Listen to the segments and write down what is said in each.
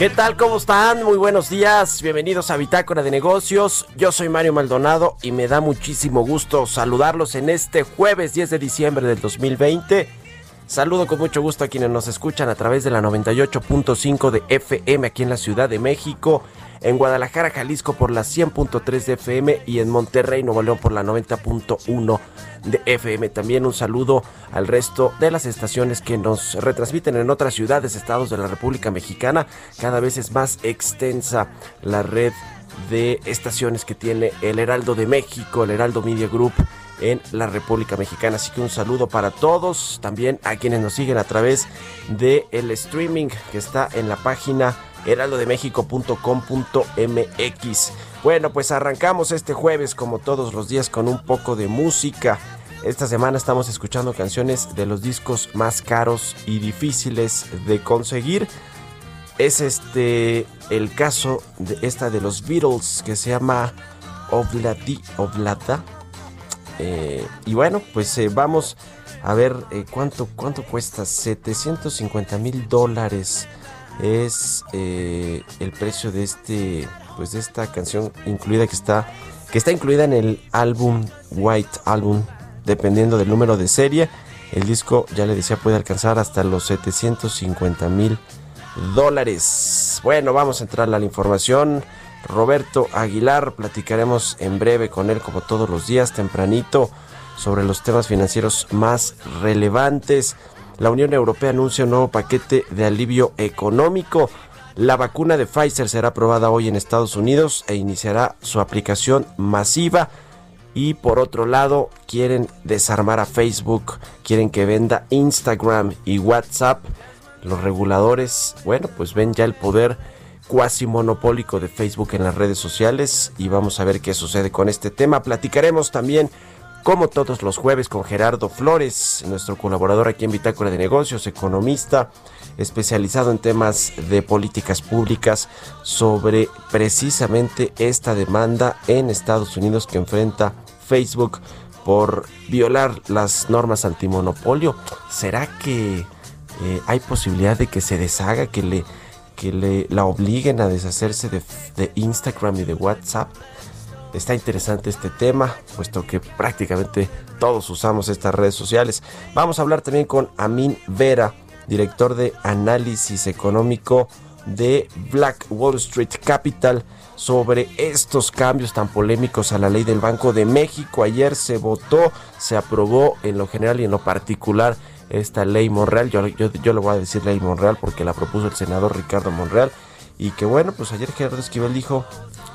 ¿Qué tal? ¿Cómo están? Muy buenos días. Bienvenidos a Bitácora de Negocios. Yo soy Mario Maldonado y me da muchísimo gusto saludarlos en este jueves 10 de diciembre del 2020. Saludo con mucho gusto a quienes nos escuchan a través de la 98.5 de FM aquí en la Ciudad de México, en Guadalajara, Jalisco por la 100.3 de FM y en Monterrey, Nuevo León por la 90.1 de FM. También un saludo al resto de las estaciones que nos retransmiten en otras ciudades, estados de la República Mexicana. Cada vez es más extensa la red de estaciones que tiene el Heraldo de México, el Heraldo Media Group en la República Mexicana. Así que un saludo para todos, también a quienes nos siguen a través de el streaming que está en la página heraldodemexico.com.mx. Bueno, pues arrancamos este jueves como todos los días con un poco de música. Esta semana estamos escuchando canciones de los discos más caros y difíciles de conseguir. Es este el caso de esta de los Beatles que se llama Obladi Oblada. Eh, y bueno, pues eh, vamos a ver eh, cuánto, cuánto cuesta. 750 mil dólares es el precio de este, pues de esta canción incluida que está, que está incluida en el álbum White Album, dependiendo del número de serie. El disco, ya le decía, puede alcanzar hasta los 750 mil dólares. Bueno, vamos a entrar a la información. Roberto Aguilar, platicaremos en breve con él como todos los días, tempranito, sobre los temas financieros más relevantes. La Unión Europea anuncia un nuevo paquete de alivio económico. La vacuna de Pfizer será aprobada hoy en Estados Unidos e iniciará su aplicación masiva. Y por otro lado, quieren desarmar a Facebook, quieren que venda Instagram y WhatsApp. Los reguladores, bueno, pues ven ya el poder cuasi monopólico de Facebook en las redes sociales y vamos a ver qué sucede con este tema. Platicaremos también, como todos los jueves, con Gerardo Flores, nuestro colaborador aquí en Bitácora de Negocios, economista especializado en temas de políticas públicas sobre precisamente esta demanda en Estados Unidos que enfrenta Facebook por violar las normas antimonopolio. ¿Será que eh, hay posibilidad de que se deshaga, que le que le, la obliguen a deshacerse de, de, Instagram y de WhatsApp. Está interesante este tema, puesto que prácticamente todos usamos estas redes sociales. Vamos a hablar también con Amin Vera, director de análisis económico de Black Wall Street Capital, sobre estos cambios tan polémicos a la ley del Banco de México. Ayer se votó, se aprobó en lo general y en lo particular esta ley Monreal. Yo, yo, yo, voy a decir ley Monreal porque la propuso el senador Ricardo Monreal. Y que bueno, pues ayer Gerardo Esquivel dijo,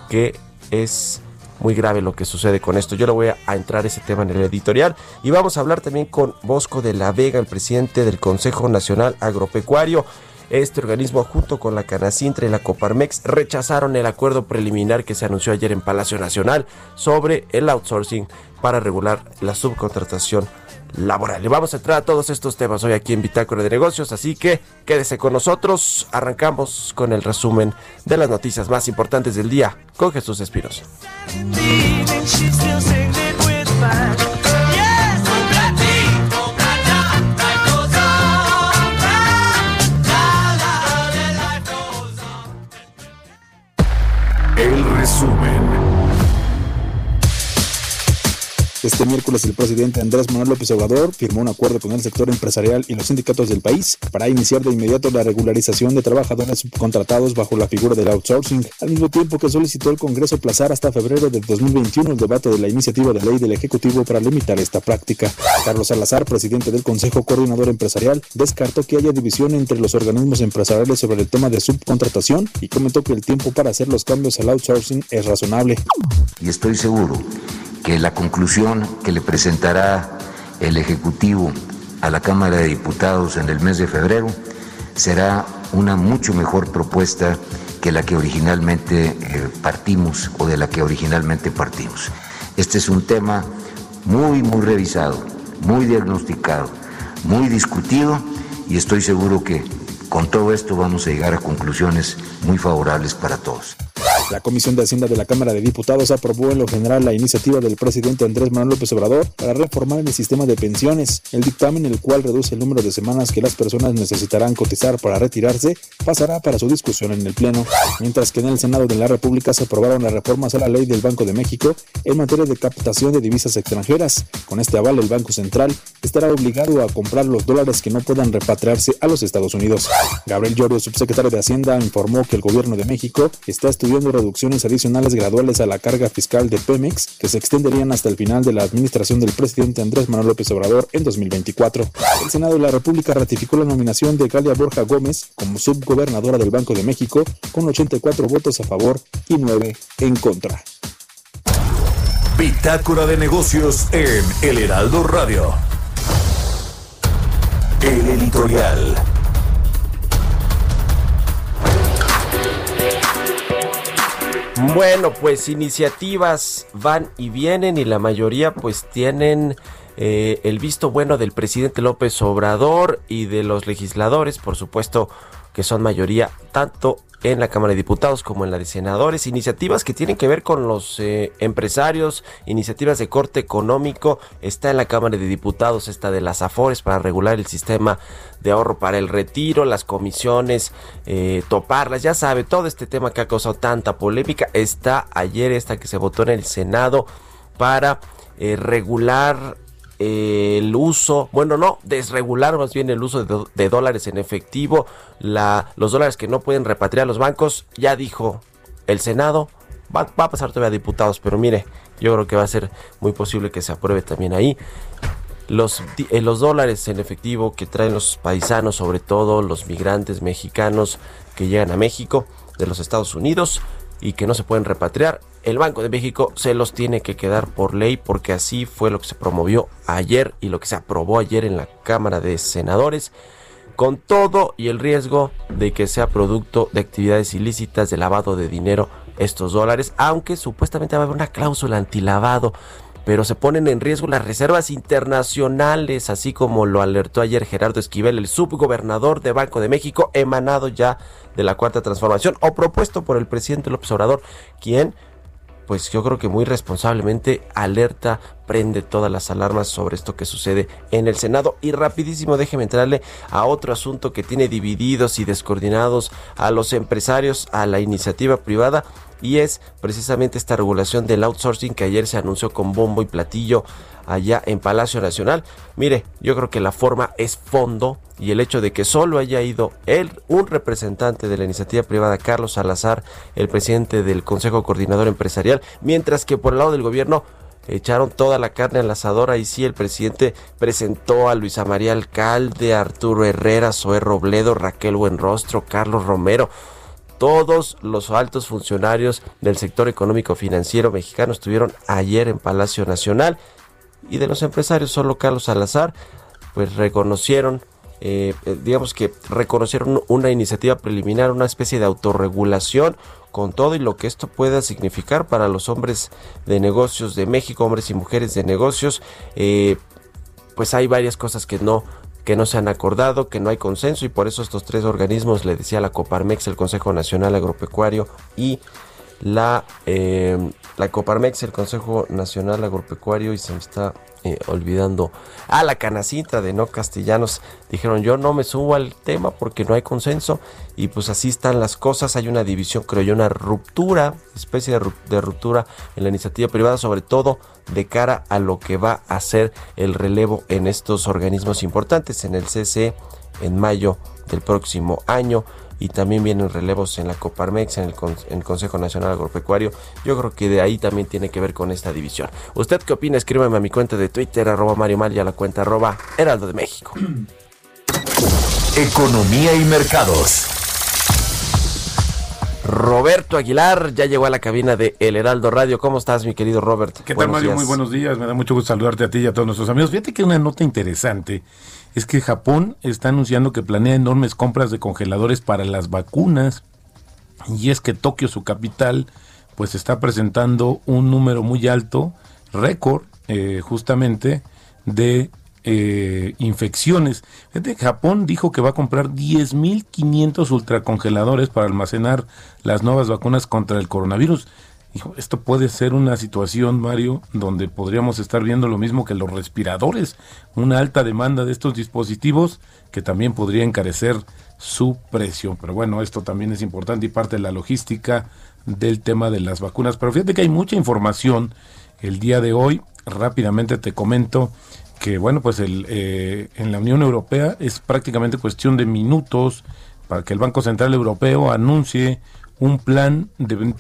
que es muy grave lo que sucede con esto. Yo le voy a entrar ese tema en el editorial y vamos a hablar también con Bosco de la Vega, el presidente del Consejo Nacional Agropecuario. Este organismo, junto con la Canacintra y la Coparmex, rechazaron el acuerdo preliminar que se anunció ayer en Palacio Nacional sobre el outsourcing para regular la subcontratación laboral. Y vamos a entrar a todos estos temas hoy aquí en Bitácora de Negocios, así que quédese con nosotros. Arrancamos con el resumen de las noticias más importantes del día con Jesús Espinosa. Este miércoles el presidente Andrés Manuel López Obrador firmó un acuerdo con el sector empresarial y los sindicatos del país para iniciar de inmediato la regularización de trabajadores subcontratados bajo la figura del outsourcing, al mismo tiempo que solicitó el Congreso aplazar hasta febrero del 2021 el debate de la iniciativa de ley del Ejecutivo para limitar esta práctica. Carlos Salazar, presidente del Consejo Coordinador Empresarial, descartó que haya división entre los organismos empresariales sobre el tema de subcontratación y comentó que el tiempo para hacer los cambios al outsourcing es razonable. y estoy seguro que la conclusión que le presentará el Ejecutivo a la Cámara de Diputados en el mes de febrero será una mucho mejor propuesta que la que originalmente eh, partimos o de la que originalmente partimos. Este es un tema muy, muy revisado, muy diagnosticado, muy discutido y estoy seguro que con todo esto vamos a llegar a conclusiones muy favorables para todos. La Comisión de Hacienda de la Cámara de Diputados aprobó en lo general la iniciativa del presidente Andrés Manuel López Obrador para reformar el sistema de pensiones. El dictamen, el cual reduce el número de semanas que las personas necesitarán cotizar para retirarse, pasará para su discusión en el Pleno. Mientras que en el Senado de la República se aprobaron las reformas a la ley del Banco de México en materia de captación de divisas extranjeras. Con este aval, el Banco Central estará obligado a comprar los dólares que no puedan repatriarse a los Estados Unidos. Gabriel Llorio, subsecretario de Hacienda, informó que el gobierno de México está estudiando reducciones adicionales graduales a la carga fiscal de Pemex que se extenderían hasta el final de la administración del presidente Andrés Manuel López Obrador en 2024. El Senado de la República ratificó la nominación de Galia Borja Gómez como subgobernadora del Banco de México con 84 votos a favor y 9 en contra. Bitácora de negocios en El Heraldo Radio. El editorial. Bueno, pues iniciativas van y vienen y la mayoría pues tienen eh, el visto bueno del presidente López Obrador y de los legisladores, por supuesto que son mayoría tanto en la Cámara de Diputados como en la de Senadores, iniciativas que tienen que ver con los eh, empresarios, iniciativas de corte económico, está en la Cámara de Diputados esta de las AFORES para regular el sistema de ahorro para el retiro, las comisiones, eh, toparlas, ya sabe, todo este tema que ha causado tanta polémica, está ayer esta que se votó en el Senado para eh, regular el uso, bueno, no, desregular más bien el uso de, dólares en efectivo, la, los dólares que no pueden repatriar los bancos, ya dijo el Senado, va, a pasar todavía a diputados, pero mire, yo creo que va a ser muy posible que se apruebe también ahí. Los, eh, los dólares en efectivo que traen los paisanos, sobre todo los migrantes mexicanos que llegan a México de los Estados Unidos y que no se pueden repatriar, el Banco de México se los tiene que quedar por ley porque así fue lo que se promovió ayer y lo que se aprobó ayer en la Cámara de Senadores con todo y el riesgo de que sea producto de actividades ilícitas de lavado de dinero estos dólares, aunque supuestamente va a haber una cláusula antilavado, pero se ponen en riesgo las reservas internacionales, así como lo alertó ayer Gerardo Esquivel, el subgobernador de Banco de México, emanado ya de la Cuarta Transformación o propuesto por el presidente López Obrador, quien pues yo creo que muy responsablemente alerta, prende todas las alarmas sobre esto que sucede en el Senado. Y rapidísimo, déjeme entrarle a otro asunto que tiene divididos y descoordinados a los empresarios, a la iniciativa privada. Y es precisamente esta regulación del outsourcing que ayer se anunció con bombo y platillo allá en Palacio Nacional. Mire, yo creo que la forma es fondo y el hecho de que solo haya ido él, un representante de la iniciativa privada, Carlos Salazar, el presidente del Consejo Coordinador Empresarial, mientras que por el lado del gobierno echaron toda la carne al asador. Ahí sí, el presidente presentó a Luisa María Alcalde, Arturo Herrera, Zoé Robledo, Raquel Buenrostro, Carlos Romero Todos los altos funcionarios del sector económico financiero mexicano estuvieron ayer en Palacio Nacional y de los empresarios solo Carlos Salazar pues reconocieron eh, eh, digamos que reconocieron una iniciativa preliminar, una especie de autorregulación con todo y lo que esto pueda significar para los hombres de negocios de México, hombres y mujeres de negocios. Eh, pues hay varias cosas que no que no se han acordado, que no hay consenso y por eso estos tres organismos, le decía la Coparmex, el Consejo Nacional Agropecuario y la, la Coparmex, el Consejo Nacional Agropecuario y se me está eh, olvidando. A la canacita de no castellanos, dijeron yo no me subo al tema porque no hay consenso y pues así están las cosas, hay una división, creo yo, una ruptura, especie de, de ruptura en la iniciativa privada, sobre todo de cara a lo que va a ser el relevo en estos organismos importantes, en el CC en mayo del próximo año y también vienen relevos en la Coparmex, en el, Consejo Nacional Agropecuario. Yo creo que de ahí también tiene que ver con esta división. ¿Usted qué opina? Escríbeme a mi cuenta de Twitter, arroba Mario Mal y a la cuenta arroba Heraldo de México. Economía y mercados. Roberto Aguilar ya llegó a la cabina de El Heraldo Radio. ¿Cómo estás, mi querido Robert? ¿Qué tal, Mario? Muy buenos días. Me da mucho gusto saludarte a ti y a todos nuestros amigos. Fíjate que una nota interesante es que Japón está anunciando que planea enormes compras de congeladores para las vacunas y es que Tokio, su capital, pues está presentando un número muy alto, récord, eh, justamente, de eh, infecciones. Japón dijo que va a comprar 10.500 ultracongeladores para almacenar las nuevas vacunas contra el coronavirus esto puede ser una situación, Mario, donde podríamos estar viendo lo mismo que los respiradores, una alta demanda de estos dispositivos que también podría encarecer su precio. Pero bueno, esto también es importante y parte de la logística del tema de las vacunas. Pero fíjate que hay mucha información el día de hoy. Rápidamente te comento que, bueno, pues el, eh, en la Unión Europea es prácticamente cuestión de minutos para que el Banco Central Europeo anuncie un plan de,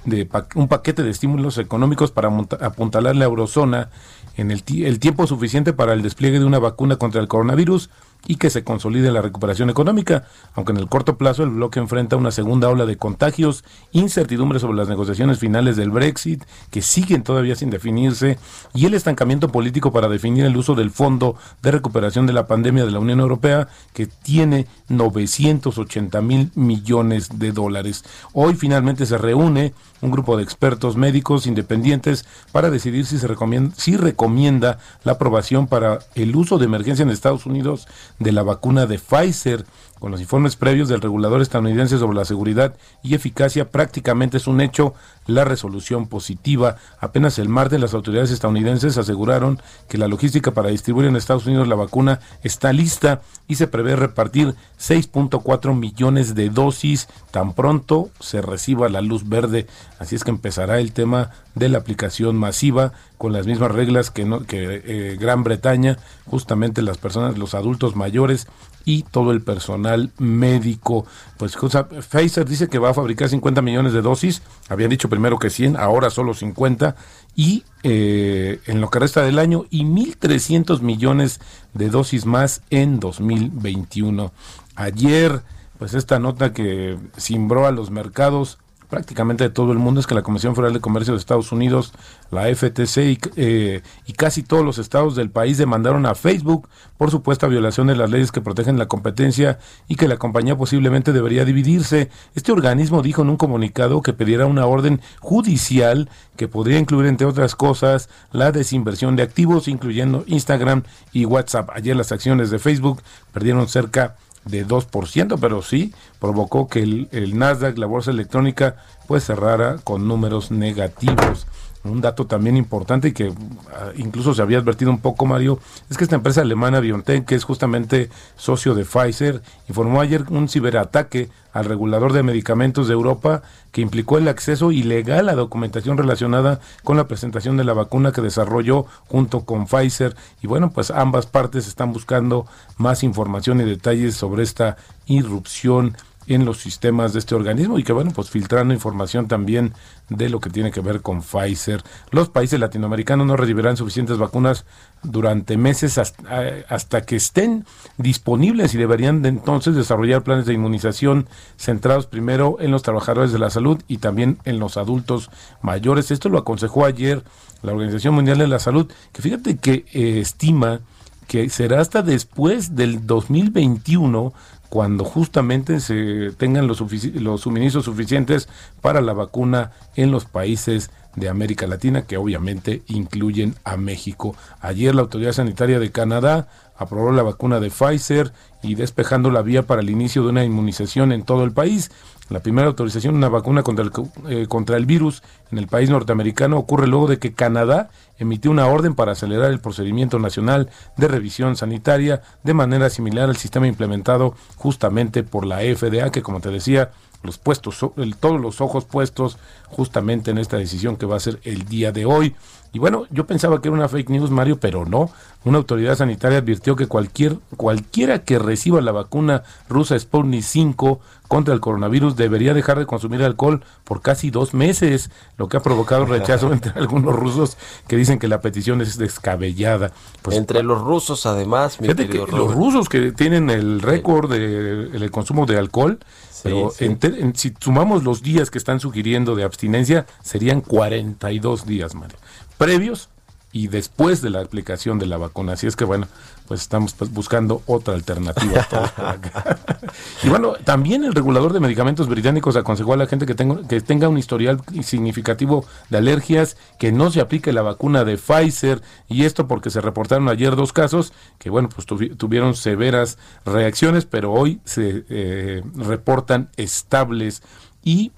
un paquete de estímulos económicos para apuntalar la eurozona en el, el tiempo suficiente para el despliegue de una vacuna contra el coronavirus y que se consolide la recuperación económica, aunque en el corto plazo el bloque enfrenta una segunda ola de contagios, incertidumbre sobre las negociaciones finales del Brexit, que siguen todavía sin definirse, y el estancamiento político para definir el uso del Fondo de Recuperación de la Pandemia de la Unión Europea, que tiene 980 mil millones de dólares. Hoy finalmente se reúne un grupo de expertos médicos independientes para decidir si se recomienda, si recomienda la aprobación para el uso de emergencia en Estados Unidos de la vacuna de Pfizer. Con los informes previos del regulador estadounidense sobre la seguridad y eficacia, prácticamente es un hecho la resolución positiva. Apenas el martes las autoridades estadounidenses aseguraron que la logística para distribuir en Estados Unidos la vacuna está lista y se prevé repartir 6.4 millones de dosis tan pronto se reciba la luz verde. Así es que empezará el tema de la aplicación masiva con las mismas reglas que, que eh, Gran Bretaña, justamente las personas, los adultos mayores y todo el personal médico. Pues Pfizer dice que va a fabricar 50 millones de dosis, habían dicho primero que 100, ahora solo 50, y eh, en lo que resta del año, y 1.300 millones de dosis más en 2021. Ayer, pues esta nota que cimbró a los mercados prácticamente de todo el mundo es que la Comisión Federal de Comercio de Estados Unidos, la FTC eh, y, casi todos los estados del país demandaron a Facebook por supuesta violación de las leyes que protegen la competencia y que la compañía posiblemente debería dividirse. Este organismo dijo en un comunicado que pediera una orden judicial que podría incluir, entre otras cosas, la desinversión de activos, incluyendo Instagram y WhatsApp. Ayer las acciones de Facebook perdieron cerca de 2%, pero sí provocó que el, el, Nasdaq, la bolsa electrónica, pues cerrara con números negativos. Un dato también importante y que ah, incluso se había advertido un poco, Mario, es que esta empresa alemana BioNTech, que es justamente socio de Pfizer, informó ayer un ciberataque al regulador de medicamentos de Europa que implicó el acceso ilegal a documentación relacionada con la presentación de la vacuna que desarrolló junto con Pfizer. Y bueno, pues ambas partes están buscando más información y detalles sobre esta irrupción en los sistemas de este organismo y que bueno, pues filtrando información también de lo que tiene que ver con Pfizer. Los países latinoamericanos no recibirán suficientes vacunas durante meses hasta, hasta que estén disponibles y deberían de entonces desarrollar planes de inmunización centrados primero en los trabajadores de la salud y también en los adultos mayores. Esto lo aconsejó ayer la Organización Mundial de la Salud, que fíjate que eh, estima que será hasta después del 2021 cuando justamente se tengan los, suministros suficientes para la vacuna en los países de América Latina, que obviamente incluyen a México. Ayer la Autoridad Sanitaria de Canadá aprobó la vacuna de Pfizer y despejando la vía para el inicio de una inmunización en todo el país. La primera autorización de una vacuna contra el, eh, contra el virus en el país norteamericano ocurre luego de que Canadá emitió una orden para acelerar el procedimiento nacional de revisión sanitaria de manera similar al sistema implementado justamente por la FDA, que como te decía, los puestos, todos los ojos puestos justamente en esta decisión que va a ser el día de hoy. Y bueno, yo pensaba que era una fake news, Mario, pero no. Una autoridad sanitaria advirtió que cualquier, cualquiera que reciba la vacuna rusa Sputnik 5 contra el coronavirus debería dejar de consumir alcohol por casi dos meses, lo que ha provocado rechazo entre algunos rusos que dicen que la petición es descabellada. Pues, entre los rusos, además, mi los rusos que tienen el récord del de, consumo de alcohol, pero si sumamos los días que están sugiriendo de abstinencia, serían 42 días, Mario. Previos y después de la aplicación de la vacuna. Así es que bueno, pues estamos pues, buscando otra alternativa. y bueno, también el regulador de medicamentos británicos aconsejó a la gente que, tenga, que tenga un historial significativo de alergias, que no se aplique la vacuna de Pfizer, y esto porque se reportaron ayer dos casos que bueno, pues tuvieron severas reacciones, pero hoy se eh, reportan estables y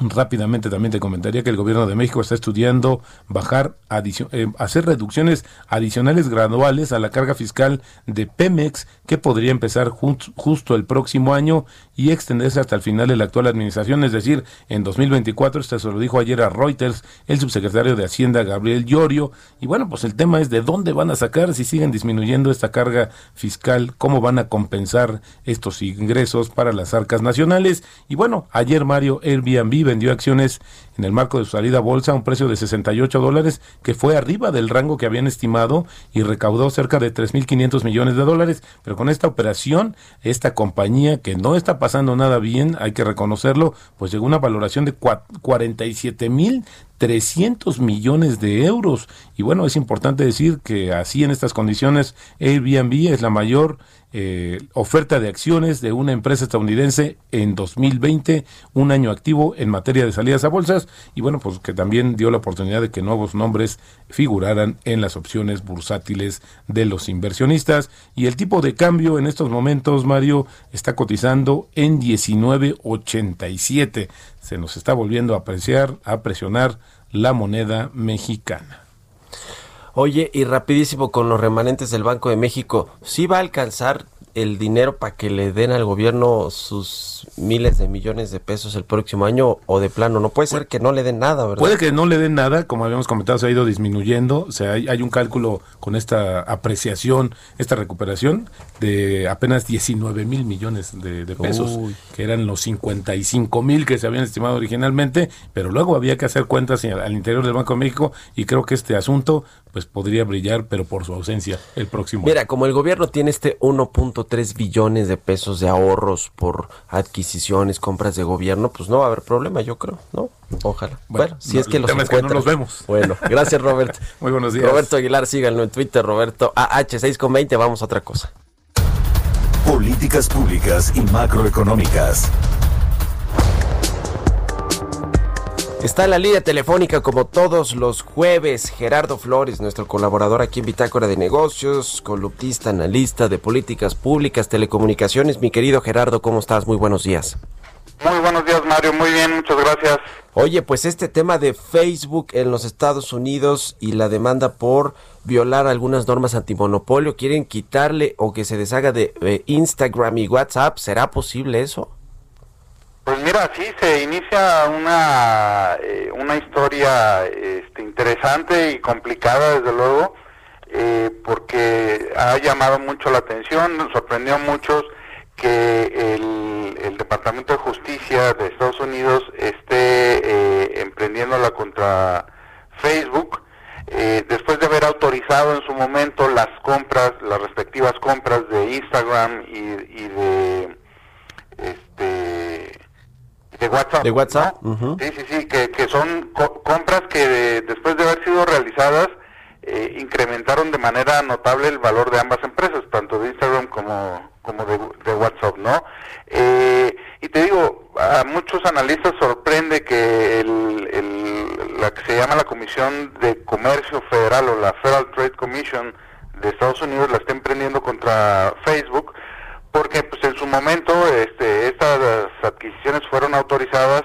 Rápidamente también te comentaría que el gobierno de México está estudiando bajar, eh, hacer reducciones adicionales graduales a la carga fiscal de Pemex, que podría empezar justo el próximo año y extenderse hasta el final de la actual administración, es decir, en 2024. Esto se lo dijo ayer a Reuters el subsecretario de Hacienda, Gabriel Llorio. Y bueno, pues el tema es de dónde van a sacar, si siguen disminuyendo esta carga fiscal, cómo van a compensar estos ingresos para las arcas nacionales. Y bueno, ayer Mario Airbnb vendió acciones en el marco de su salida a bolsa a un precio de 68 dólares, que fue arriba del rango que habían estimado y recaudó cerca de 3.500 millones de dólares. Pero con esta operación, esta compañía que no está pasando nada bien, hay que reconocerlo, pues llegó a una valoración de 47.300 millones de euros. Y bueno, es importante decir que así en estas condiciones Airbnb es la mayor eh, oferta de acciones de una empresa estadounidense en 2020, un año activo en materia de salidas a bolsas y bueno, pues que también dio la oportunidad de que nuevos nombres figuraran en las opciones bursátiles de los inversionistas y el tipo de cambio en estos momentos, Mario, está cotizando en 19.87. Se nos está volviendo a apreciar, a presionar la moneda mexicana. Oye, y rapidísimo con los remanentes del Banco de México, ¿sí va a alcanzar el dinero para que le den al gobierno sus miles de millones de pesos el próximo año o de plano? No puede ser que no le den nada, ¿verdad? Puede que no le den nada, como habíamos comentado, se ha ido disminuyendo, o sea, hay, un cálculo con esta apreciación, esta recuperación de apenas 19 mil millones de, pesos, que eran los 55 mil que se habían estimado originalmente, pero luego había que hacer cuentas al interior del Banco de México y creo que este asunto pues podría brillar, pero por su ausencia el próximo Mira, como el gobierno tiene este 1.3 billones de pesos de ahorros por adquisiciones, compras de gobierno, pues no va a haber problema, yo creo, ¿no? Ojalá. Bueno, si es que los encuentran. no nos vemos. Bueno, gracias Roberto. Muy buenos días. Roberto Aguilar, síganlo en Twitter, Roberto AH6 con 20, vamos a otra cosa. Políticas públicas y macroeconómicas. Está en la línea telefónica como todos los jueves Gerardo Flores, nuestro colaborador aquí en Bitácora de Negocios, columnista, analista de políticas públicas, telecomunicaciones. Mi querido Gerardo, ¿cómo estás? Muy buenos días. Muy buenos días, Mario. Muy bien, muchas gracias. Oye, pues este tema de Facebook en los Estados Unidos y la demanda por violar algunas normas antimonopolio, ¿quieren quitarle o que se deshaga de eh, Instagram y WhatsApp? ¿Será posible eso? Pues mira, sí, se inicia una, eh, una historia este, interesante y complicada, desde luego, eh, porque ha llamado mucho la atención, nos sorprendió a muchos que el, el Departamento de Justicia de Estados Unidos esté eh, emprendiéndola contra Facebook. Eh, después de haber autorizado en su momento las compras, las respectivas compras de Instagram y, y de este de WhatsApp. De WhatsApp. Sí, sí, sí, que, que son co- compras que de- después de haber sido realizadas eh, incrementaron de manera notable el valor de ambas empresas, tanto de Instagram como, como de, de WhatsApp, ¿no? Eh, y te digo, a muchos analistas sorprende que el, el- la que se llama la Comisión de Comercio Federal o la Federal Trade Commission de Estados Unidos la esté emprendiendo contra Facebook, porque pues en su momento este, estas adquisiciones fueron autorizadas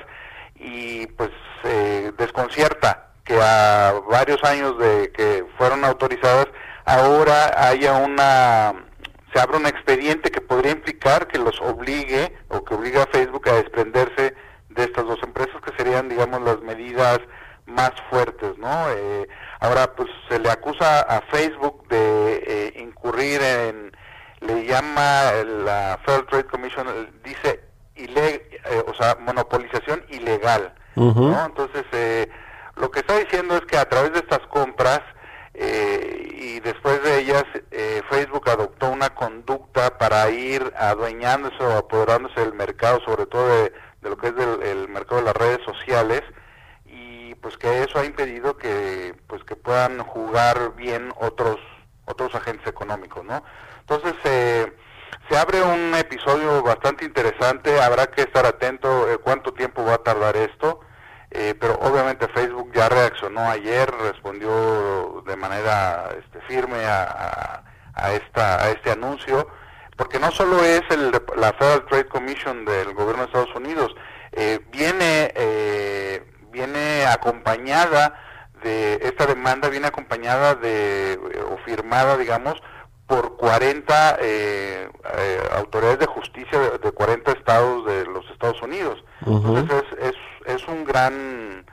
y pues eh, desconcierta que a varios años de que fueron autorizadas ahora haya una se abra un expediente que podría implicar que los obligue o que obliga a Facebook a desprenderse de estas dos empresas que serían digamos las medidas más fuertes no Eh, ahora pues se le acusa a Facebook de eh, incurrir en le llama la Federal Trade Commission dice ile- eh, o sea monopolización ilegal. ¿no? Entonces, eh, lo que está diciendo es que a través de estas compras eh, y después de ellas, eh, Facebook adoptó una conducta para ir adueñándose o apoderándose del mercado, sobre todo de, de lo que es del, el mercado de las redes sociales, y pues que eso ha impedido que pues que puedan jugar bien otros otros agentes económicos, ¿no? Entonces, eh, se abre un episodio bastante interesante, habrá que estar atento eh, cuánto tiempo va a tardar esto, eh, pero obviamente Facebook ya reaccionó ayer, respondió de manera este, firme a, a- esta, a este anuncio, porque no solo es el, la Federal Trade Commission del gobierno de Estados Unidos, eh, viene, eh, viene acompañada de, esta demanda viene acompañada de, o firmada, digamos, por 40 eh, eh, autoridades de justicia de, de 40 estados de los Estados Unidos. Entonces es, es, es un gran,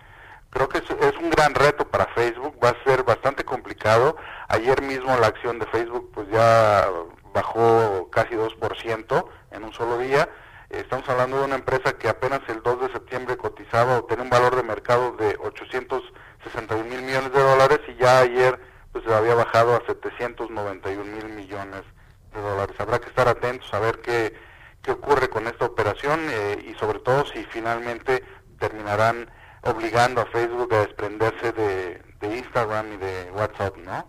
creo que es, es un gran reto para Facebook, va a ser bastante complicado. Ayer mismo la acción de Facebook pues ya bajó casi 2% en un solo día. Estamos hablando de una empresa que apenas el 2 de septiembre cotizaba o tenía un valor de mercado de 861 mil millones de dólares y ya ayer pues se había bajado a 791 mil millones de dólares. Habrá que estar atentos a ver qué, qué ocurre con esta operación eh, y sobre todo si finalmente terminarán obligando a Facebook a desprenderse de, de Instagram y de WhatsApp, ¿no?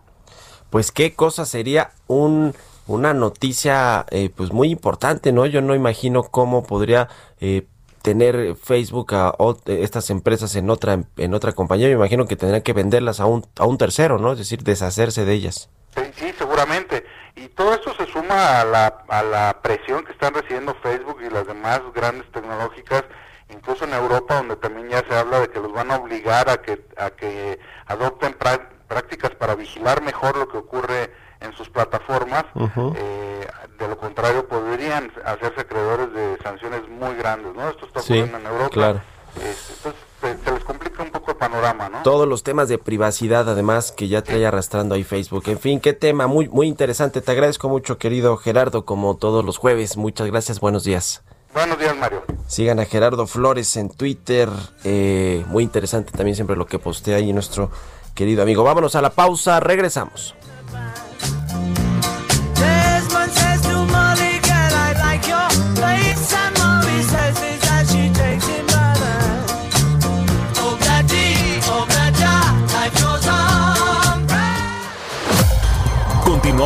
Pues qué cosa sería un una noticia eh, pues muy importante, ¿no? Yo no imagino cómo podría eh, tener Facebook a estas empresas en otra en otra compañía. Me imagino que tendrían que venderlas a un a un tercero, ¿no? Es decir, deshacerse de ellas. Sí, sí, seguramente. Y todo esto se suma a la, a la presión que están recibiendo Facebook y las demás grandes tecnológicas, incluso en Europa, donde también ya se habla de que los van a obligar a que, a que adopten prá- prácticas para vigilar mejor lo que ocurre en sus plataformas. Eh, de lo contrario, podrían hacerse acreedores de sanciones muy grandes, ¿no? Esto está Sí, ocurriendo en Europa. claro. Este, entonces, se, se les complica un poco el panorama, ¿no? Todos los temas de privacidad, además, que ya trae arrastrando ahí Facebook. En fin, qué tema muy, muy interesante. Te agradezco mucho, querido Gerardo, como todos los jueves. Muchas gracias, buenos días. Buenos días, Mario. Sigan a Gerardo Flores en Twitter. eh, muy interesante también siempre lo que postea ahí nuestro querido amigo. Vámonos a la pausa, regresamos.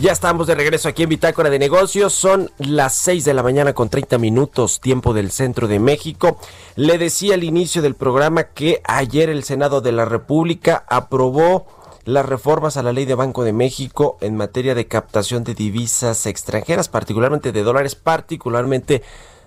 Ya estamos de regreso aquí en Bitácora de Negocios. Son las 6 de la mañana con 30 minutos, tiempo del centro de México. Le decía al inicio del programa que ayer el Senado de la República aprobó las reformas a la ley de Banco de México en materia de captación de divisas extranjeras, particularmente de dólares, particularmente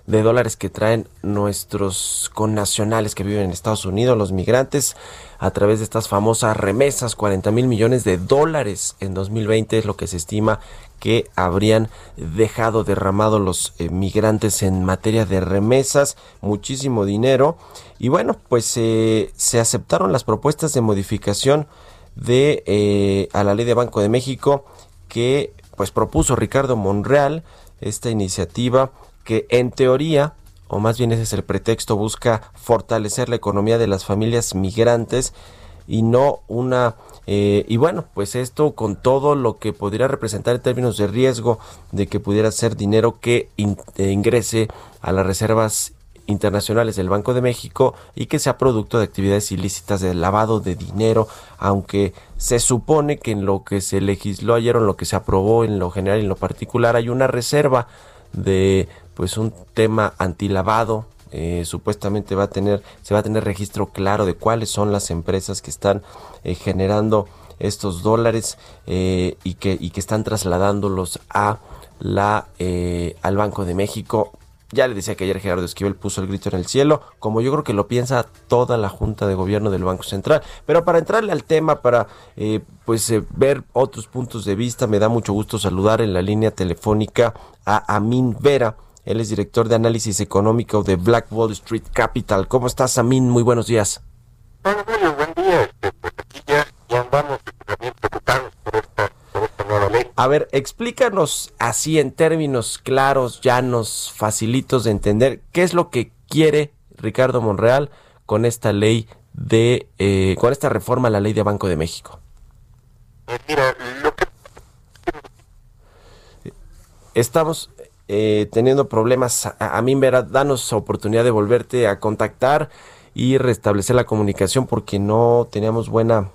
de dólares que traen nuestros connacionales que viven en Estados Unidos, los migrantes, a través de estas famosas remesas, 40 mil millones de dólares en 2020 es lo que se estima que habrían dejado derramado los eh, migrantes en materia de remesas, muchísimo dinero. Y bueno, pues eh, se aceptaron las propuestas de modificación de eh, a la ley de Banco de México que pues propuso Ricardo Monreal esta iniciativa que en teoría, o más bien ese es el pretexto, busca fortalecer la economía de las familias migrantes y no una eh, y bueno pues esto con todo lo que podría representar en términos de riesgo de que pudiera ser dinero que eh, ingrese a las reservas internacionales del Banco de México y que sea producto de actividades ilícitas de lavado de dinero, aunque se supone que en lo que se legisló ayer o en lo que se aprobó en lo general y en lo particular hay una reserva de pues un tema antilavado eh, supuestamente va a tener se va a tener registro claro de cuáles son las empresas que están eh, generando estos dólares eh, y que y que están trasladándolos a la eh, al Banco de México ya le decía que ayer Gerardo Esquivel puso el grito en el cielo, como yo creo que lo piensa toda la Junta de Gobierno del Banco Central. Pero para entrarle al tema, para eh, pues ver otros puntos de vista, me da mucho gusto saludar en la línea telefónica a Amin Vera. Él es director de análisis económico de Black Wall Street Capital. ¿Cómo estás, Amin? Muy buenos días. Bueno, bueno, buen día. Este, pues aquí ya, ya andamos también preocupados por esta, por esta nueva ley. A ver, explícanos así en términos claros, llanos, facilitos de entender, qué es lo que quiere Ricardo Monreal con esta ley de, eh, con esta reforma a la ley de Banco de México. Eh, mira, lo que Estamos eh, teniendo problemas. A, a mí, Vera, danos oportunidad de volverte a contactar y restablecer la comunicación porque no teníamos buena,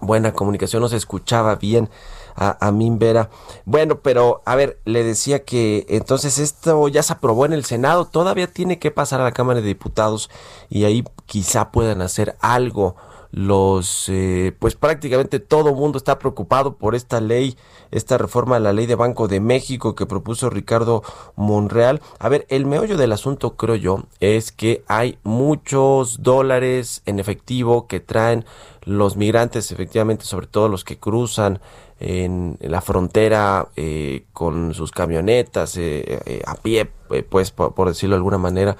buena comunicación, no se escuchaba bien a, a Min Vera. Bueno, pero a ver, le decía que entonces esto ya se aprobó en el Senado, todavía tiene que pasar a la Cámara de Diputados y ahí quizá puedan hacer algo. Los, eh, pues prácticamente todo mundo está preocupado por esta ley, esta reforma a la ley de Banco de México que propuso Ricardo Monreal. A ver, el meollo del asunto, creo yo, es que hay muchos dólares en efectivo que traen los migrantes, efectivamente, sobre todo los que cruzan en, la frontera eh, con sus camionetas eh, eh, a pie, pues por, por decirlo de alguna manera.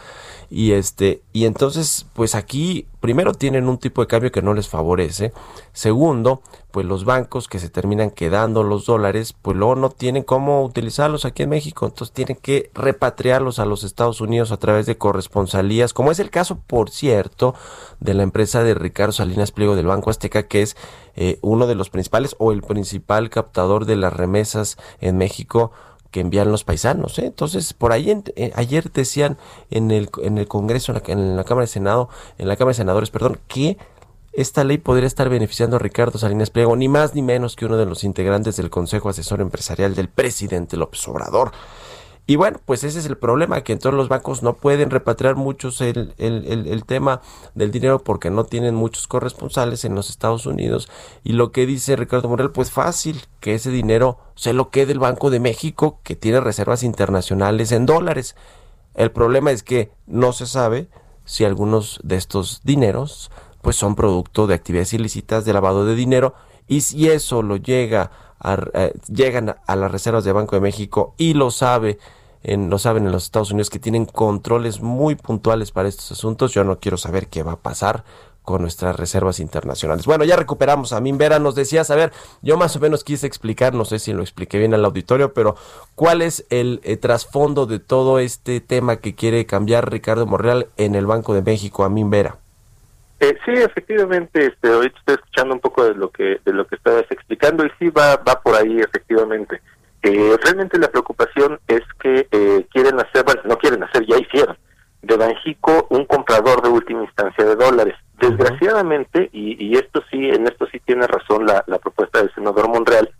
Y este, y entonces, pues aquí, primero tienen un tipo de cambio que no les favorece. Segundo, pues los bancos que se terminan quedando los dólares, pues luego no tienen cómo utilizarlos aquí en México. Entonces tienen que repatriarlos a los Estados Unidos a través de corresponsalías, como es el caso, por cierto, de la empresa de Ricardo Salinas Pliego del Banco Azteca, que es eh, uno de los principales o el principal captador de las remesas en México que envían los paisanos. ¿eh? Entonces, por ahí en- eh, ayer decían en el, en el Congreso, en la, en la Cámara de Senado, en la Cámara de Senadores, perdón, que esta ley podría estar beneficiando a Ricardo Salinas Pliego, ni más ni menos que uno de los integrantes del Consejo Asesor Empresarial del presidente López Obrador. Y bueno, pues ese es el problema, que entonces los bancos no pueden repatriar muchos el, el, tema del dinero porque no tienen muchos corresponsales en los Estados Unidos. Y lo que dice Ricardo Morel, pues fácil, que ese dinero se lo quede el Banco de México, que tiene reservas internacionales en dólares. El problema es que no se sabe si algunos de estos dineros pues son producto de actividades ilícitas de lavado de dinero y si eso lo llega eh, llegan a, las reservas de Banco de México y lo sabe en, lo saben en los Estados Unidos que tienen controles muy puntuales para estos asuntos. Yo no quiero saber qué va a pasar con nuestras reservas internacionales. Bueno, ya recuperamos a Min Vera, nos decías, a ver, yo más o menos quise explicar, no sé si lo expliqué bien al auditorio, pero ¿cuál es el eh, trasfondo de todo este tema que quiere cambiar Ricardo Morreal en el Banco de México a Min Vera? Eh, sí, efectivamente, este, ahorita estoy escuchando un poco de lo que de lo que estabas explicando y sí va va por ahí, efectivamente. Eh, realmente la preocupación es que eh, quieren hacer, bueno, no quieren hacer, ya hicieron, de Banjico un comprador de última instancia de dólares. Desgraciadamente, y, y esto sí, en esto sí tiene razón la, la propuesta del senador Monreal,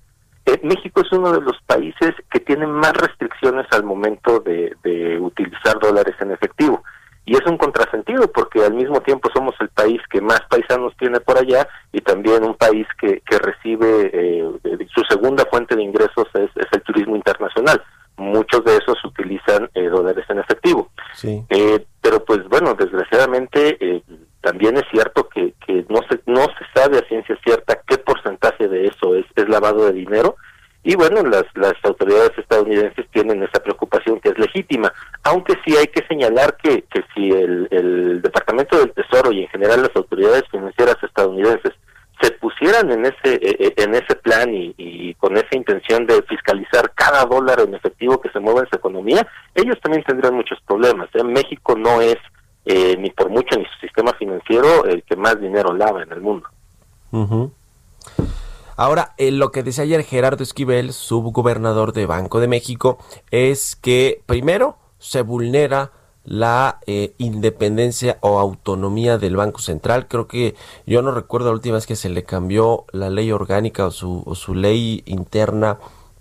eh, México es uno de países que tienen más restricciones al momento de, de utilizar dólares en efectivo. Y es un contrasentido porque al mismo tiempo somos el país que más paisanos tiene por allá y también un país que, que recibe eh, su segunda fuente de ingresos es, es, el turismo internacional. Muchos de esos utilizan eh, dólares en efectivo. Sí. Eh, pero pues bueno, desgraciadamente eh, también es cierto que, que no se no se sabe a ciencia cierta qué porcentaje de eso es, es lavado de dinero y bueno, las, las autoridades estadounidenses tienen esa preocupación que es legítima, aunque sí hay que señalar que, que si el, el Departamento del Tesoro y en general las autoridades financieras estadounidenses se pusieran en ese eh, eh, en ese plan y, y, con esa intención de fiscalizar cada dólar en efectivo que se mueva en su economía, ellos también tendrían muchos problemas. ¿eh? México no es eh, ni por mucho ni su sistema financiero el que más dinero lava en el mundo. Uh. Ahora, eh, lo que decía ayer Gerardo Esquivel, subgobernador de Banco de México, es que primero se vulnera la eh, independencia o autonomía del Banco Central. Creo que yo no recuerdo la última vez que se le cambió la ley orgánica o su, su ley interna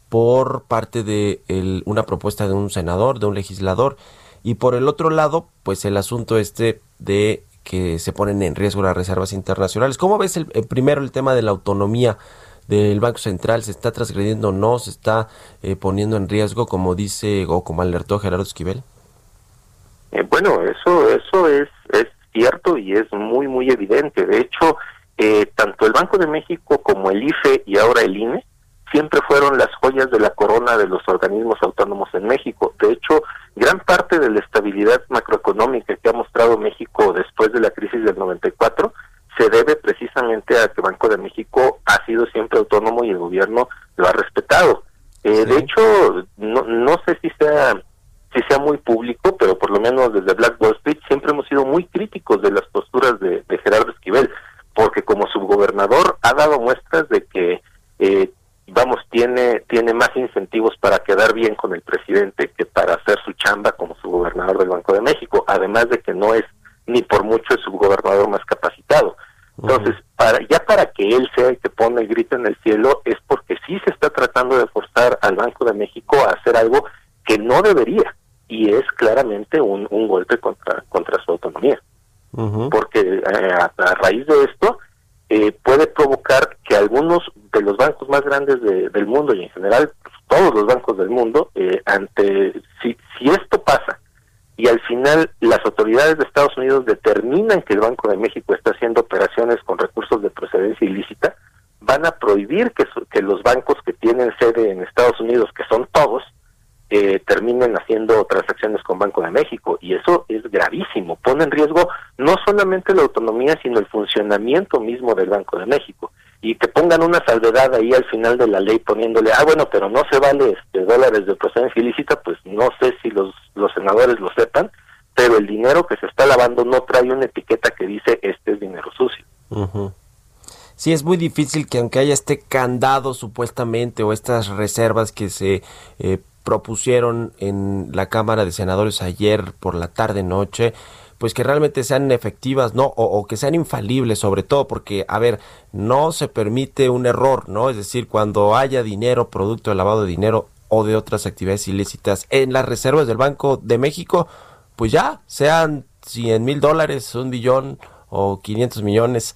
por parte de una propuesta de un senador, de un legislador. Y por el otro lado, pues el asunto este de que se ponen en riesgo las reservas internacionales. ¿Cómo ves el, el primero el tema de la autonomía del Banco Central? ¿Se está transgrediendo o no? ¿Se está eh, poniendo en riesgo, como dice o como alertó Gerardo Esquivel? Eh, bueno, eso eso es, es cierto y es muy, muy evidente. De hecho, eh, tanto el Banco de México como el IFE y ahora el INE siempre fueron las joyas de la corona de los organismos autónomos en México. De hecho, gran parte de la estabilidad macroeconómica que ha mostrado México después de la crisis del 94 se debe precisamente a que Banco de México ha sido siempre autónomo y el gobierno lo ha respetado. Eh, sí. De hecho, no, no sé si sea si sea muy público, pero por lo menos desde Black Wall Street siempre hemos sido muy críticos de las posturas de, de Gerardo Esquivel, porque como subgobernador ha dado muestras de que eh, vamos, tiene, tiene más incentivos para quedar bien con el presidente que para hacer su chamba como subgobernador del Banco de México, además de que no es ni por mucho el subgobernador más capacitado. Entonces, para, ya para que él sea el que pone el grito en el cielo, es porque sí se está tratando de forzar al Banco de México a hacer algo que no debería, y es claramente un, un golpe contra, contra su autonomía. Uh -huh. Porque eh, a, a, raíz de esto, eh, puede provocar que algunos de los bancos más grandes de, del mundo y en general pues, todos los bancos del mundo, eh, ante si, si esto pasa y al final las autoridades de Estados Unidos determinan que el Banco de México está haciendo operaciones con recursos de procedencia ilícita, van a prohibir que, que los bancos que tienen sede en Estados Unidos, que son todos, eh, terminen haciendo transacciones con Banco de México. Y eso es gravísimo, pone en riesgo no solamente la autonomía sino el funcionamiento mismo del Banco de México y que pongan una salvedad ahí al final de la ley poniéndole, ah bueno, pero no se vale este, dólares de procedencia ilícita, pues no sé si los, los senadores lo sepan, pero el dinero que se está lavando no trae una etiqueta que dice este es dinero sucio. Sí, es muy difícil que aunque haya este candado supuestamente o estas reservas que se eh, propusieron en la Cámara de Senadores ayer por la tarde noche, pues que realmente sean efectivas, ¿no? O, que sean infalibles, sobre todo porque, a ver, no se permite un error, ¿no? Es decir, cuando haya dinero, producto de lavado de dinero o de otras actividades ilícitas en las reservas del Banco de México, pues ya, sean 100 mil dólares, un billón o 500 millones,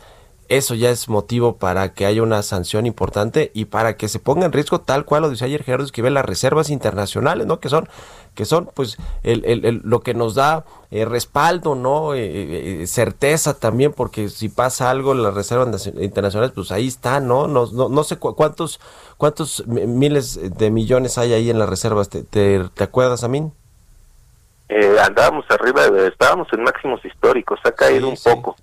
eso ya es motivo para que haya una sanción importante y para que se ponga en riesgo tal cual lo dice ayer Gerardo Esquivel las reservas internacionales no que son que son pues el, el, el lo que nos da eh, respaldo no eh, eh, certeza también porque si pasa algo en las reservas internacionales pues ahí está no no no, no sé cu cuántos cuántos miles de millones hay ahí en las reservas te, te, te acuerdas Amin eh, andábamos arriba de, estábamos en máximos históricos ha caído sí, un sí. poco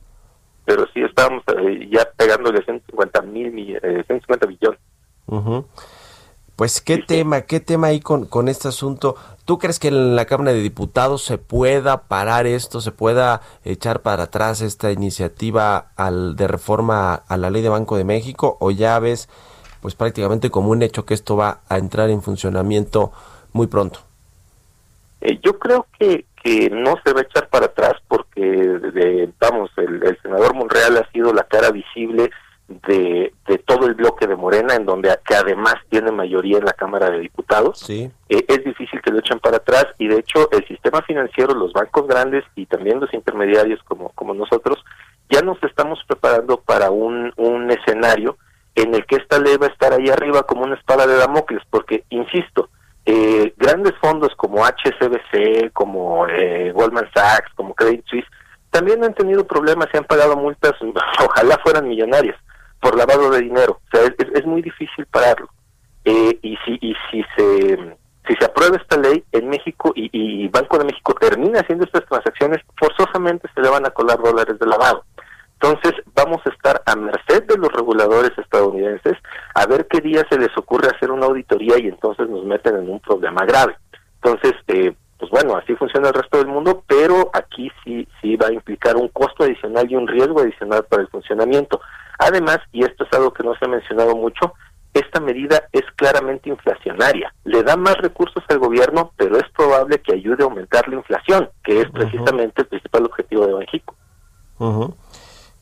pero sí estábamos eh, ya pegándole 150 mil, eh, 150 billones. Uh -huh. Pues qué sí, tema, qué tema ahí con, con este asunto. ¿Tú crees que en la Cámara de Diputados se pueda parar esto, se pueda echar para atrás esta iniciativa al, de reforma a la ley de Banco de México o ya ves pues prácticamente como un hecho que esto va a entrar en funcionamiento muy pronto? Eh, yo creo que, que no se va a echar para de, vamos, el, el, senador Monreal ha sido la cara visible de, de todo el bloque de Morena, en donde que además tiene mayoría en la Cámara de Diputados. Sí. Eh, es difícil que lo echen para atrás y de hecho el sistema financiero, los bancos grandes y también los intermediarios como, como nosotros, ya nos estamos preparando para un, un escenario en el que esta ley va a estar ahí arriba como una espada de Damocles, porque, insisto, eh, grandes fondos como HSBC, como eh, Goldman Sachs, como Credit Suisse, también han tenido problemas y han pagado multas, ojalá fueran millonarias, por lavado de dinero. O sea, es, es muy difícil pararlo. Eh, y si y si se si se aprueba esta ley en México y, y Banco de México termina haciendo estas transacciones, forzosamente se le van a colar dólares de lavado. Entonces vamos a estar a merced de los reguladores estadounidenses a ver qué día se les ocurre hacer una auditoría y entonces nos meten en un problema grave. Entonces, eh, pues bueno, así funciona el resto del mundo, pero aquí sí, sí va a implicar un costo adicional y un riesgo adicional para el funcionamiento. Además, y esto es algo que no se ha mencionado mucho, esta medida es claramente inflacionaria. Le da más recursos al gobierno, pero es probable que ayude a aumentar la inflación, que es precisamente el principal objetivo de Banjico. Ujú.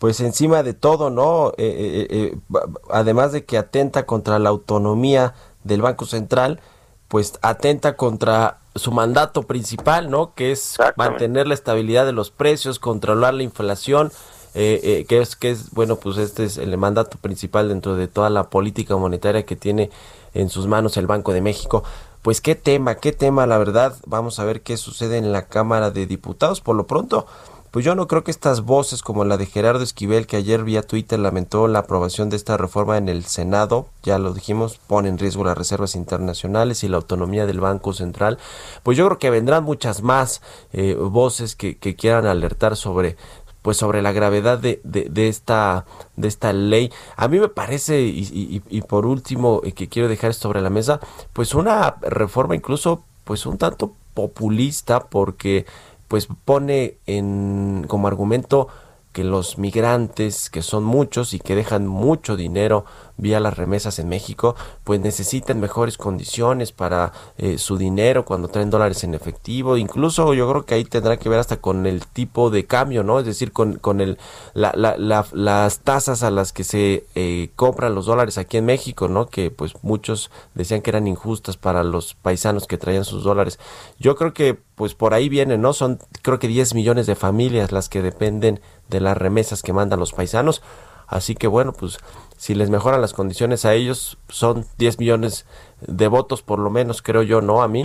Pues encima de todo, ¿no? Eh, eh, eh, ba- además de que atenta contra la autonomía del Banco Central, pues atenta contra su mandato principal, ¿no? Que es mantener la estabilidad de los precios, controlar la inflación, eh, eh, que es que es bueno, pues este es el mandato principal dentro de toda la política monetaria que tiene en sus manos el Banco de México. Pues qué tema, qué tema, la verdad. Vamos a ver qué sucede en la Cámara de Diputados. Por lo pronto, pues yo no creo que estas voces como la de Gerardo Esquivel, que ayer vía Twitter lamentó la aprobación de esta reforma en el Senado, ya lo dijimos, pone en riesgo las reservas internacionales y la autonomía del Banco Central, pues yo creo que vendrán muchas más eh, voces que, quieran alertar sobre pues sobre la gravedad de, de, de esta de esta ley. A mí me parece y, y- y por último eh, que quiero dejar sobre la mesa pues una reforma incluso pues un tanto populista porque pues pone en como argumento que los migrantes, que son muchos y que dejan mucho dinero vía las remesas en México, pues necesitan mejores condiciones para eh, su dinero cuando traen dólares en efectivo. Incluso yo creo que ahí tendrá que ver hasta con el tipo de cambio, ¿no? Es decir, con, con el, la, la- la- las tasas a las que se eh, compran los dólares aquí en México, ¿no? Que pues muchos decían que eran injustas para los paisanos que traían sus dólares. Yo creo que pues por ahí viene, ¿no? Son creo que 10 millones de familias las que dependen de las remesas que mandan los paisanos. Así que bueno, pues si les mejoran las condiciones a ellos, son 10 millones de votos por lo menos, creo yo, ¿no? A mí.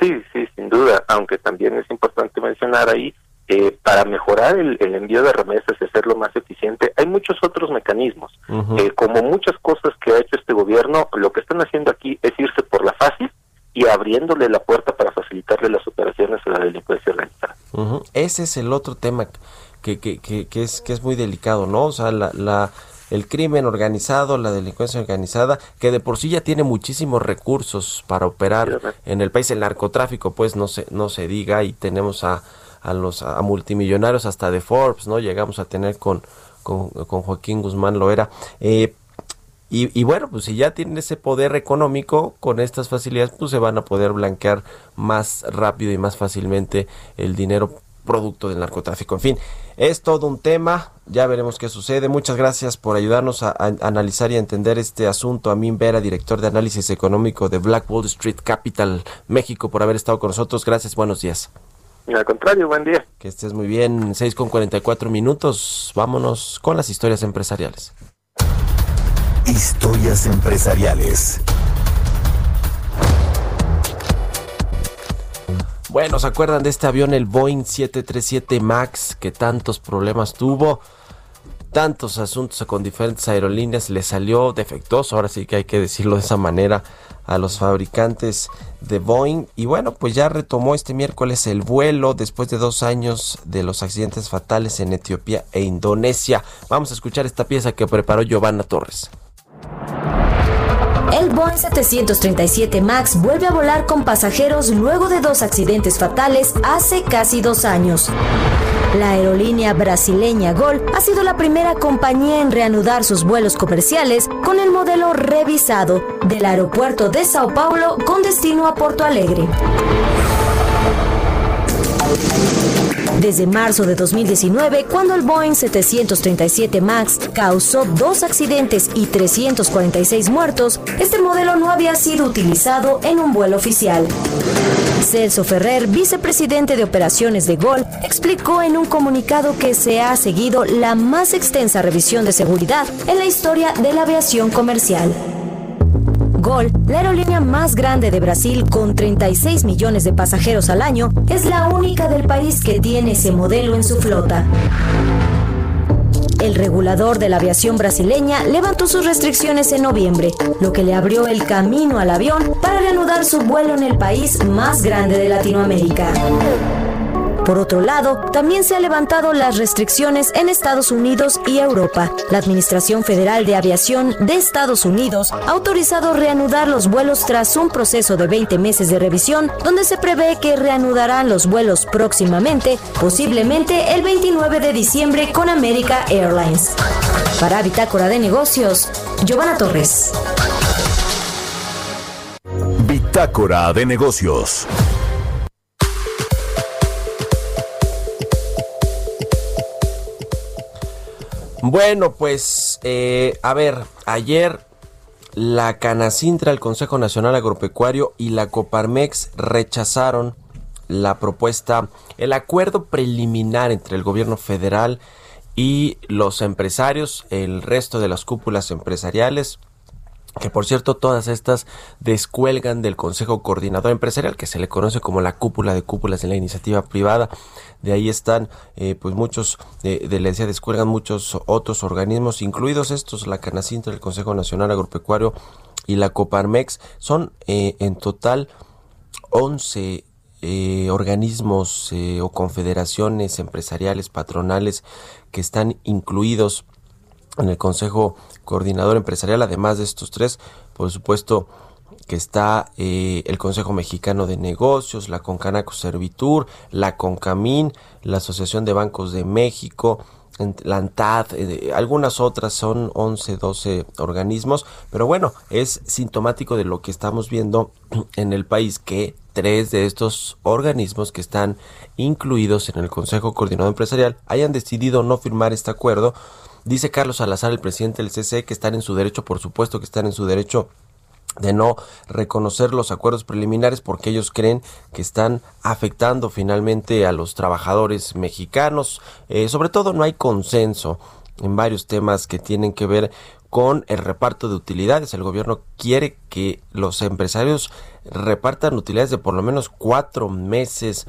Sí, sí, sin duda, aunque también es importante mencionar ahí, eh, para mejorar el, el envío de remesas y hacerlo más eficiente, hay muchos otros mecanismos. Eh, como muchas cosas que ha hecho este gobierno, lo que están haciendo aquí es irse por la fácil y abriéndole la puerta para facilitarle las operaciones a la delincuencia organizada. Ese es el otro tema que, que, que, que es, que es muy delicado, ¿no? O sea, la, la, el crimen organizado, la delincuencia organizada, que de por sí ya tiene muchísimos recursos para operar en el país, el narcotráfico, pues no se, no se diga, y tenemos a, a los a multimillonarios hasta de Forbes, ¿no? Llegamos a tener con, con, con Joaquín Guzmán Loera. Eh, y, y bueno, pues si ya tienen ese poder económico, con estas facilidades, pues se van a poder blanquear más rápido y más fácilmente el dinero producto del narcotráfico. En fin, es todo un tema, ya veremos qué sucede. Muchas gracias por ayudarnos a, a analizar y a entender este asunto. Amin Vera, director de análisis económico de Black Wall Street Capital, México, por haber estado con nosotros. Gracias, buenos días. Y al contrario, buen día. Que estés muy bien, 6 con 44 minutos. Vámonos con las historias empresariales. Historias empresariales. Bueno, ¿se acuerdan de este avión, el Boeing 737 MAX, que tantos problemas tuvo? Tantos asuntos con diferentes aerolíneas, le salió defectuoso, ahora sí que hay que decirlo de esa manera, a los fabricantes de Boeing. Y bueno, pues ya retomó este miércoles el vuelo después de dos años de los accidentes fatales en Etiopía e Indonesia. Vamos a escuchar esta pieza que preparó Giovanna Torres. El Boeing 737 MAX vuelve a volar con pasajeros luego de dos accidentes fatales hace casi dos años. La aerolínea brasileña Gol ha sido la primera compañía en reanudar sus vuelos comerciales con el modelo revisado del aeropuerto de Sao Paulo con destino a Porto Alegre. Desde marzo de 2019, cuando el Boeing 737 MAX causó dos accidentes y 346 muertos, este modelo no había sido utilizado en un vuelo oficial. Celso Ferrer, vicepresidente de operaciones de Gol, explicó en un comunicado que se ha seguido la más extensa revisión de seguridad en la historia de la aviación comercial. Gol, la aerolínea más grande de Brasil con 36 millones de pasajeros al año, es la única del país que tiene ese modelo en su flota. El regulador de la aviación brasileña levantó sus restricciones en noviembre, lo que le abrió el camino al avión para reanudar su vuelo en el país más grande de Latinoamérica. Por otro lado, también se han levantado las restricciones en Estados Unidos y Europa. La Administración Federal de Aviación de Estados Unidos ha autorizado reanudar los vuelos tras un proceso de 20 meses de revisión, donde se prevé que reanudarán los vuelos próximamente, posiblemente el 29 de diciembre con America Airlines. Para Bitácora de Negocios, Giovanna Torres. Bitácora de negocios. Bueno, pues, eh, a ver, ayer la Canacintra, el Consejo Nacional Agropecuario y la Coparmex rechazaron la propuesta, el acuerdo preliminar entre el gobierno federal y los empresarios, el resto de las cúpulas empresariales, que por cierto todas estas descuelgan del Consejo Coordinador Empresarial, que se le conoce como la cúpula de cúpulas de la iniciativa privada. De ahí están, eh, pues muchos, eh, de la decía, descuelgan muchos otros organismos, incluidos estos, la Canacintra, el Consejo Nacional Agropecuario y la Coparmex. Son eh, en total 11 eh, organismos eh, o confederaciones empresariales, patronales, que están incluidos en el Consejo Coordinador Empresarial, además de estos tres, por supuesto que está eh, el Consejo Mexicano de Negocios, la Concanaco Servitur, la Concamín, la Asociación de Bancos de México, la ANTAD, eh, algunas otras son 11, 12 organismos, pero bueno, es sintomático de lo que estamos viendo en el país que tres de estos organismos que están incluidos en el Consejo Coordinador Empresarial hayan decidido no firmar este acuerdo. Dice Carlos Salazar, el presidente del CC, que están en su derecho, por supuesto que están en su derecho de no reconocer los acuerdos preliminares porque ellos creen que están afectando finalmente a los trabajadores mexicanos. Eh, sobre todo no hay consenso en varios temas que tienen que ver con el reparto de utilidades. El gobierno quiere que los empresarios repartan utilidades de por lo menos cuatro meses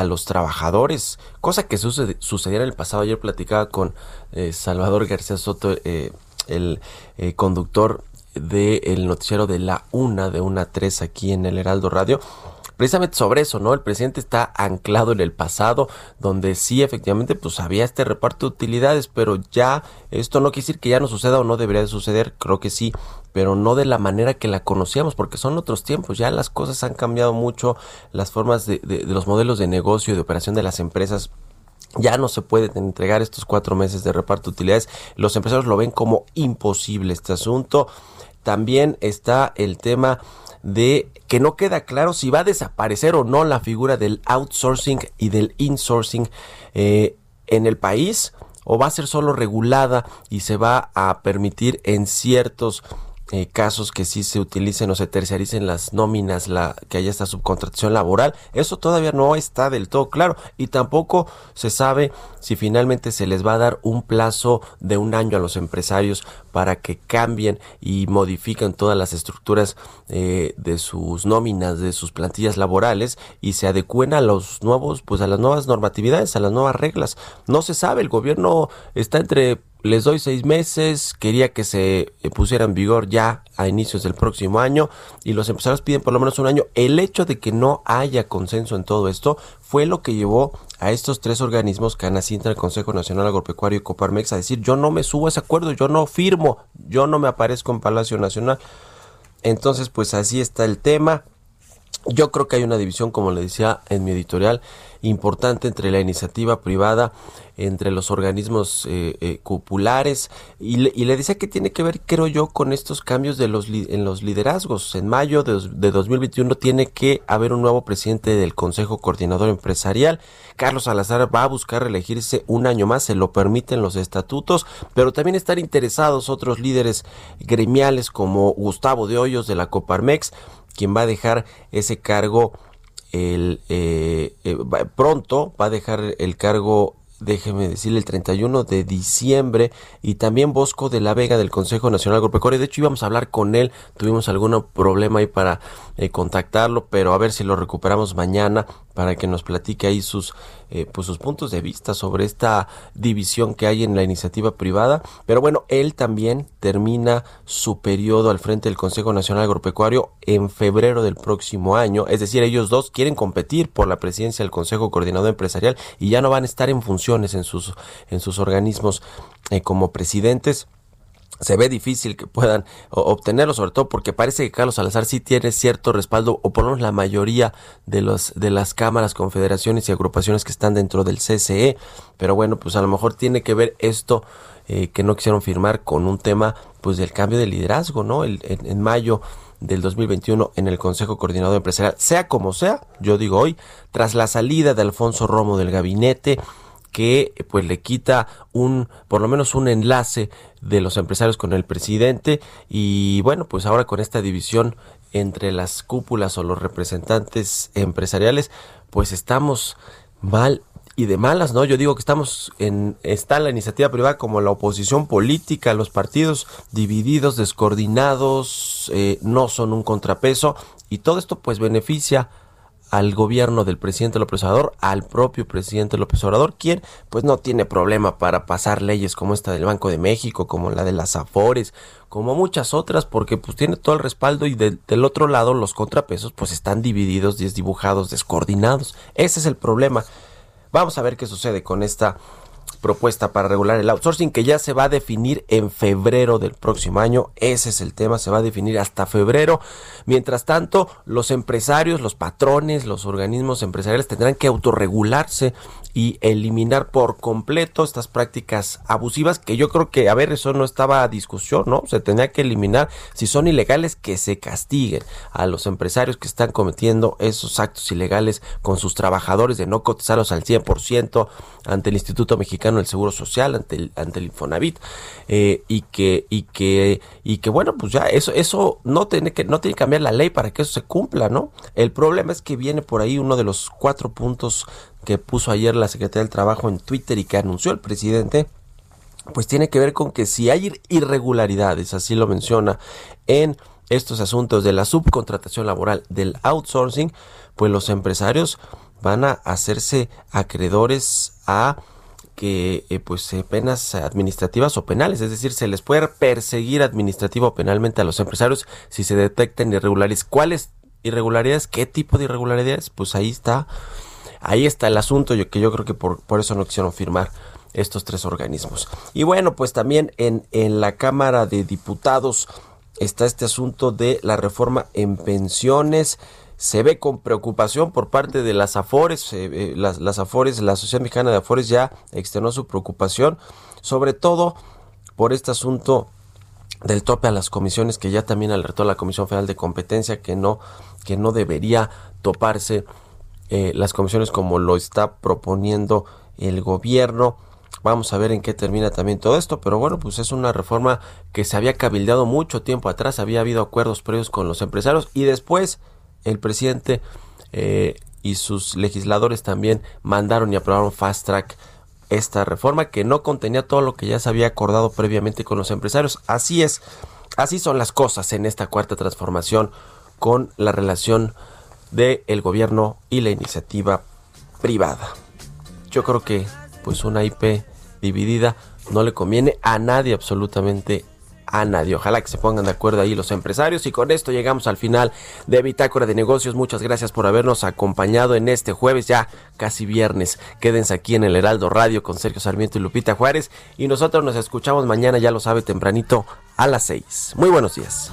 a los trabajadores, cosa que sucede, en el pasado. Ayer platicaba con eh, Salvador García Soto, eh, el eh, conductor del noticiero de la una, de una tres aquí en el Heraldo Radio. Precisamente sobre eso, ¿no? El presidente está anclado en el pasado, donde sí, efectivamente, pues había este reparto de utilidades, pero ya esto no quiere decir que ya no suceda o no debería de suceder, creo que sí, pero no de la manera que la conocíamos, porque son otros tiempos, ya las cosas han cambiado mucho, las formas de, de- de los modelos de negocio y de operación de las empresas ya no se pueden entregar estos cuatro meses de reparto de utilidades. Los empresarios lo ven como imposible este asunto. También está el tema de que no queda claro si va a desaparecer o no la figura del outsourcing y del insourcing eh, en el país o va a ser solo regulada y se va a permitir en ciertos eh, casos que sí se utilicen o se terciaricen las nóminas, la, que haya esta subcontratación laboral. Eso todavía no está del todo claro y tampoco se sabe si finalmente se les va a dar un plazo de un año a los empresarios para que cambien y modifiquen todas las estructuras eh, de sus nóminas, de sus plantillas laborales y se adecúen a los nuevos, pues a las nuevas normatividades, a las nuevas reglas. No se sabe, el gobierno está entre les doy seis meses, quería que se eh, pusiera en vigor ya a inicios del próximo año y los empresarios piden por lo menos un año. El hecho de que no haya consenso en todo esto fue lo que llevó a estos tres organismos, Canacintra, el Consejo Nacional Agropecuario y Coparmex, a decir yo no me subo a ese acuerdo, yo no firmo, yo no me aparezco en Palacio Nacional. Entonces, pues así está el tema. Yo creo que hay una división, como le decía en mi editorial, importante entre la iniciativa privada, entre los organismos eh, eh, cupulares, y le, y decía que tiene que ver, creo yo, con estos cambios de los en los liderazgos. En mayo de, de 2021 tiene que haber un nuevo presidente del Consejo Coordinador Empresarial. Carlos Salazar va a buscar reelegirse un año más, se lo permiten los estatutos, pero también están interesados otros líderes gremiales como Gustavo de Hoyos de la Coparmex, quien va a dejar ese cargo el, eh, eh, pronto, va a dejar el cargo déjeme decirle, el 31 de diciembre y también Bosco de la Vega del Consejo Nacional Agropecuario. De hecho, íbamos a hablar con él, tuvimos algún problema ahí para eh, contactarlo, pero a ver si lo recuperamos mañana para que nos platique ahí sus, eh, pues sus puntos de vista sobre esta división que hay en la iniciativa privada. Pero bueno, él también termina su periodo al frente del Consejo Nacional Agropecuario en febrero del próximo año. Es decir, ellos dos quieren competir por la presidencia del Consejo Coordinador Empresarial y ya no van a estar en funciones en sus, en sus organismos eh, como presidentes se ve difícil que puedan obtenerlo, sobre todo porque parece que Carlos Salazar sí tiene cierto respaldo, o por lo menos la mayoría de los de las cámaras, confederaciones y agrupaciones que están dentro del CCE. Pero bueno, pues a lo mejor tiene que ver esto eh, que no quisieron firmar con un tema pues del cambio de liderazgo, ¿no? El, en, en mayo del 2021 en el Consejo Coordinador Empresarial, sea como sea, yo digo hoy, tras la salida de Alfonso Romo del gabinete, que pues le quita un por lo menos un enlace de los empresarios con el presidente y bueno pues ahora con esta división entre las cúpulas o los representantes empresariales pues estamos mal y de malas, ¿no? Yo digo que estamos en, está la iniciativa privada como la oposición política, los partidos divididos, descoordinados, eh, no son un contrapeso y todo esto pues beneficia al gobierno del presidente López Obrador, al propio presidente López Obrador, quien pues no tiene problema para pasar leyes como esta del Banco de México, como la de las Afores, como muchas otras, porque pues tiene todo el respaldo y de, del otro lado los contrapesos pues están divididos, desdibujados, descoordinados. Ese es el problema. Vamos a ver qué sucede con esta propuesta para regular el outsourcing que ya se va a definir en febrero del próximo año. Ese es el tema, se va a definir hasta febrero. Mientras tanto, los empresarios, los patrones, los organismos empresariales tendrán que autorregularse y eliminar por completo estas prácticas abusivas que yo creo que, a ver, eso no estaba a discusión, ¿no? Se tenía que eliminar, si son ilegales, que se castiguen a los empresarios que están cometiendo esos actos ilegales con sus trabajadores de no cotizarlos al 100% ante el Instituto Mexicano del Seguro Social, ante el, ante el Infonavit, eh, y que, y que, y que bueno, pues ya eso, eso no tiene que, no tiene que cambiar la ley para que eso se cumpla, ¿no? El problema es que viene por ahí uno de los cuatro puntos que puso ayer la Secretaría del Trabajo en Twitter y que anunció el presidente, pues tiene que ver con que si hay irregularidades, así lo menciona, en estos asuntos de la subcontratación laboral, del outsourcing, pues los empresarios van a hacerse acreedores a que eh, pues eh, penas administrativas o penales, es decir, se les puede perseguir administrativo o penalmente a los empresarios si se detectan irregularidades. ¿Cuáles irregularidades? ¿Qué tipo de irregularidades? Pues ahí está Ahí está el asunto, que yo creo que por, por eso no quisieron firmar estos tres organismos. Y bueno, pues también en, en la Cámara de Diputados está este asunto de la reforma en pensiones. Se ve con preocupación por parte de las AFORES, eh, las, las AFORES, la Asociación Mexicana de AFORES ya externó su preocupación, sobre todo por este asunto del tope a las comisiones que ya también alertó la Comisión Federal de Competencia que no, que no debería toparse eh, las comisiones como lo está proponiendo el gobierno. Vamos a ver en qué termina también todo esto, pero bueno, pues es una reforma que se había cabildeado mucho tiempo atrás, había habido acuerdos previos con los empresarios y después el presidente eh, y sus legisladores también mandaron y aprobaron fast track esta reforma que no contenía todo lo que ya se había acordado previamente con los empresarios. Así es, así son las cosas en esta cuarta transformación con la relación del el gobierno y la iniciativa privada. Yo creo que pues una IP dividida no le conviene a nadie absolutamente a nadie. Ojalá que se pongan de acuerdo ahí los empresarios. Y con esto llegamos al final de Bitácora de Negocios. Muchas gracias por habernos acompañado en este jueves, ya casi viernes. Quédense aquí en el Heraldo Radio con Sergio Sarmiento y Lupita Juárez. Y nosotros nos escuchamos mañana, ya lo sabe, tempranito a las 6. Muy buenos días.